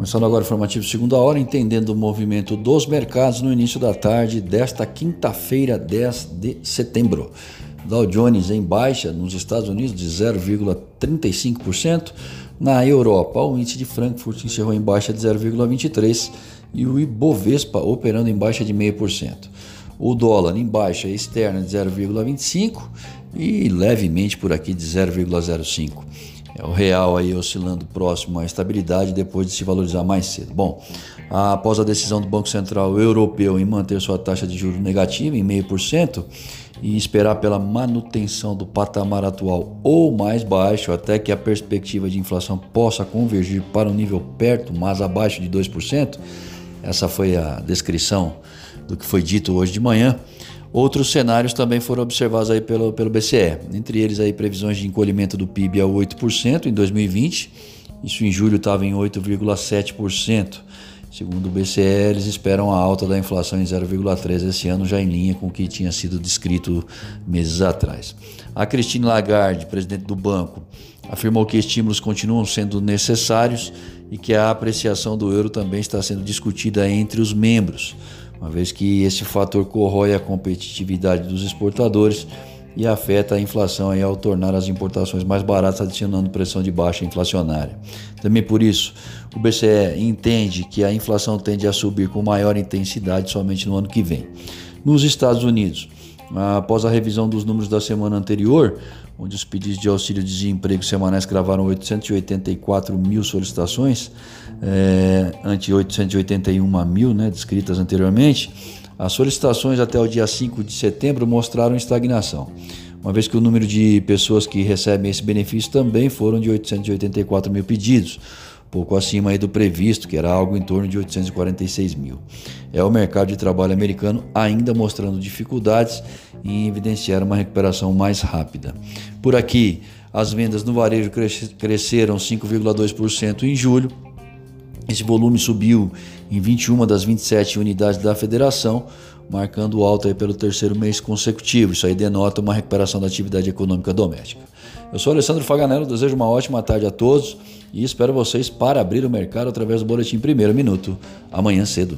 Começando agora o informativo segunda hora, entendendo o movimento dos mercados no início da tarde desta quinta-feira, 10 de setembro. Dow Jones em baixa nos Estados Unidos de 0,35%. Na Europa, o índice de Frankfurt encerrou em baixa de 0,23% e o Ibovespa operando em baixa de 0,5%. O dólar em baixa externa de 0,25% e levemente por aqui de 0,05%. É o real aí oscilando próximo à estabilidade depois de se valorizar mais cedo. Bom, após a decisão do Banco Central Europeu em manter sua taxa de juros negativa em 0,5% e esperar pela manutenção do patamar atual ou mais baixo até que a perspectiva de inflação possa convergir para um nível perto, mas abaixo de 2%, essa foi a descrição do que foi dito hoje de manhã. Outros cenários também foram observados aí pelo, pelo BCE, entre eles aí previsões de encolhimento do PIB a 8% em 2020, isso em julho estava em 8,7%. Segundo o BCE, eles esperam a alta da inflação em 0,3% esse ano, já em linha com o que tinha sido descrito meses atrás. A Christine Lagarde, presidente do banco, afirmou que estímulos continuam sendo necessários e que a apreciação do euro também está sendo discutida entre os membros uma vez que esse fator corrói a competitividade dos exportadores e afeta a inflação ao tornar as importações mais baratas, adicionando pressão de baixa inflacionária. Também por isso, o BCE entende que a inflação tende a subir com maior intensidade somente no ano que vem. Nos Estados Unidos, após a revisão dos números da semana anterior, onde os pedidos de auxílio-desemprego semanais cravaram 884 mil solicitações, é, ante 881 mil né, descritas anteriormente, as solicitações até o dia 5 de setembro mostraram estagnação, uma vez que o número de pessoas que recebem esse benefício também foram de 884 mil pedidos, pouco acima do previsto, que era algo em torno de 846 mil. É o mercado de trabalho americano ainda mostrando dificuldades em evidenciar uma recuperação mais rápida. Por aqui, as vendas no varejo cresceram 5,2% em julho. Esse volume subiu em 21 das 27 unidades da federação, marcando alta pelo terceiro mês consecutivo. Isso aí denota uma recuperação da atividade econômica doméstica. Eu sou Alessandro Faganello, desejo uma ótima tarde a todos e espero vocês para abrir o mercado através do Boletim Primeiro Minuto, amanhã cedo.